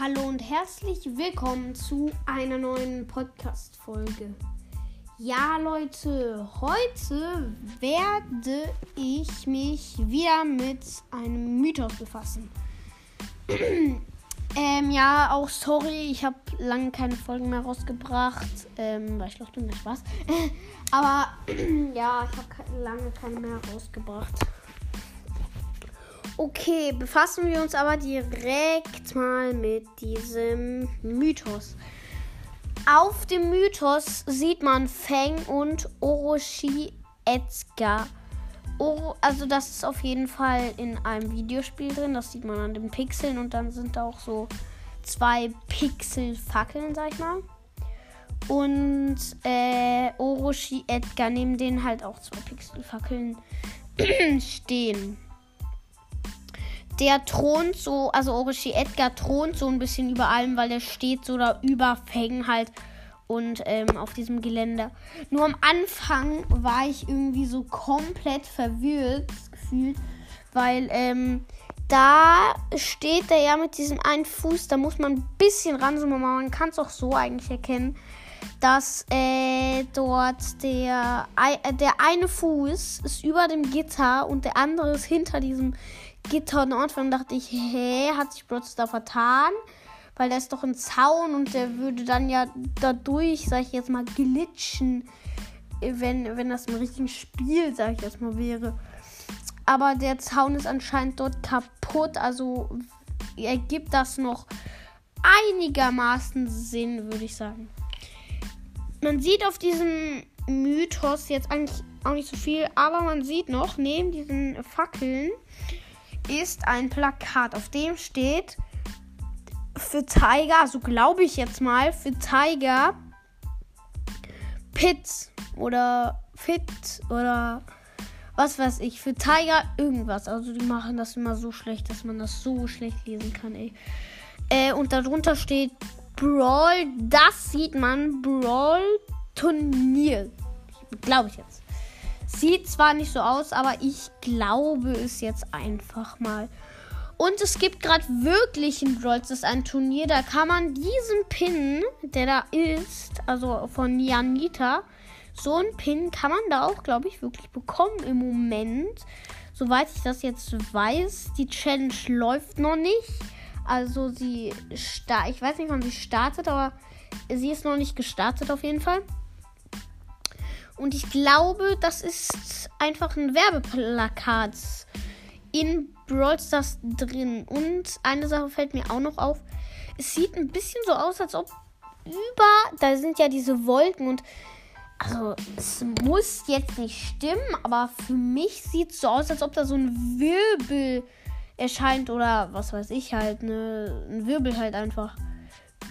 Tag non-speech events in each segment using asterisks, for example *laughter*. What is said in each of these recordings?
Hallo und herzlich willkommen zu einer neuen Podcast-Folge. Ja, Leute, heute werde ich mich wieder mit einem Mythos befassen. *clears throat* ähm, ja, auch sorry, ich habe lange keine Folgen mehr rausgebracht, ähm, weil ich dachte, das Spaß. Aber *clears throat* ja, ich habe lange keine mehr rausgebracht. Okay, befassen wir uns aber direkt mal mit diesem Mythos. Auf dem Mythos sieht man Feng und Orochi Edgar. Oro, also das ist auf jeden Fall in einem Videospiel drin. Das sieht man an den Pixeln und dann sind da auch so zwei Pixelfackeln, sag ich mal. Und äh, Orochi Edgar neben denen halt auch zwei Pixelfackeln *clears throat* stehen der thront so, also Orochi Edgar thront so ein bisschen über allem, weil der steht so da über Fängen halt und ähm, auf diesem Geländer. Nur am Anfang war ich irgendwie so komplett verwirrt gefühlt, weil ähm, da steht er ja mit diesem einen Fuß, da muss man ein bisschen ranzoomen, aber man kann es auch so eigentlich erkennen, dass äh, dort der, äh, der eine Fuß ist über dem Gitter und der andere ist hinter diesem Gitter. Und am Anfang dachte ich, hä, hat sich Brots da vertan? Weil da ist doch ein Zaun und der würde dann ja dadurch, sag ich jetzt mal, glitschen, wenn, wenn das im richtigen Spiel, sag ich jetzt mal, wäre. Aber der Zaun ist anscheinend dort kaputt, also ergibt das noch einigermaßen Sinn, würde ich sagen. Man sieht auf diesem Mythos jetzt eigentlich auch nicht so viel, aber man sieht noch neben diesen Fackeln ist ein Plakat, auf dem steht für Tiger, also glaube ich jetzt mal, für Tiger Pit oder Fit oder was weiß ich, für Tiger irgendwas. Also die machen das immer so schlecht, dass man das so schlecht lesen kann, ey. Äh, und darunter steht Brawl, das sieht man, Brawl Turnier. Glaube ich jetzt. Sieht zwar nicht so aus, aber ich glaube es jetzt einfach mal. Und es gibt gerade wirklich in Brawl ist ein Turnier, da kann man diesen Pin, der da ist, also von Janita, so ein Pin kann man da auch, glaube ich, wirklich bekommen im Moment. Soweit ich das jetzt weiß, die Challenge läuft noch nicht. Also sie startet, ich weiß nicht, wann sie startet, aber sie ist noch nicht gestartet auf jeden Fall. Und ich glaube, das ist einfach ein Werbeplakat in Brawl Stars drin. Und eine Sache fällt mir auch noch auf. Es sieht ein bisschen so aus, als ob über, da sind ja diese Wolken und also es muss jetzt nicht stimmen, aber für mich sieht es so aus, als ob da so ein Wirbel erscheint oder was weiß ich halt, ne, ein Wirbel halt einfach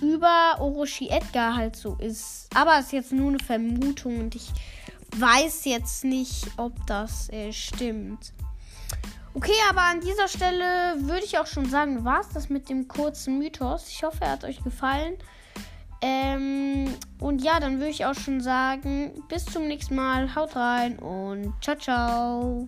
über Orochi Edgar halt so ist. Aber es ist jetzt nur eine Vermutung und ich weiß jetzt nicht, ob das äh, stimmt. Okay, aber an dieser Stelle würde ich auch schon sagen, war es das mit dem kurzen Mythos. Ich hoffe, er hat euch gefallen. Ähm, und ja, dann würde ich auch schon sagen, bis zum nächsten Mal. Haut rein und ciao, ciao.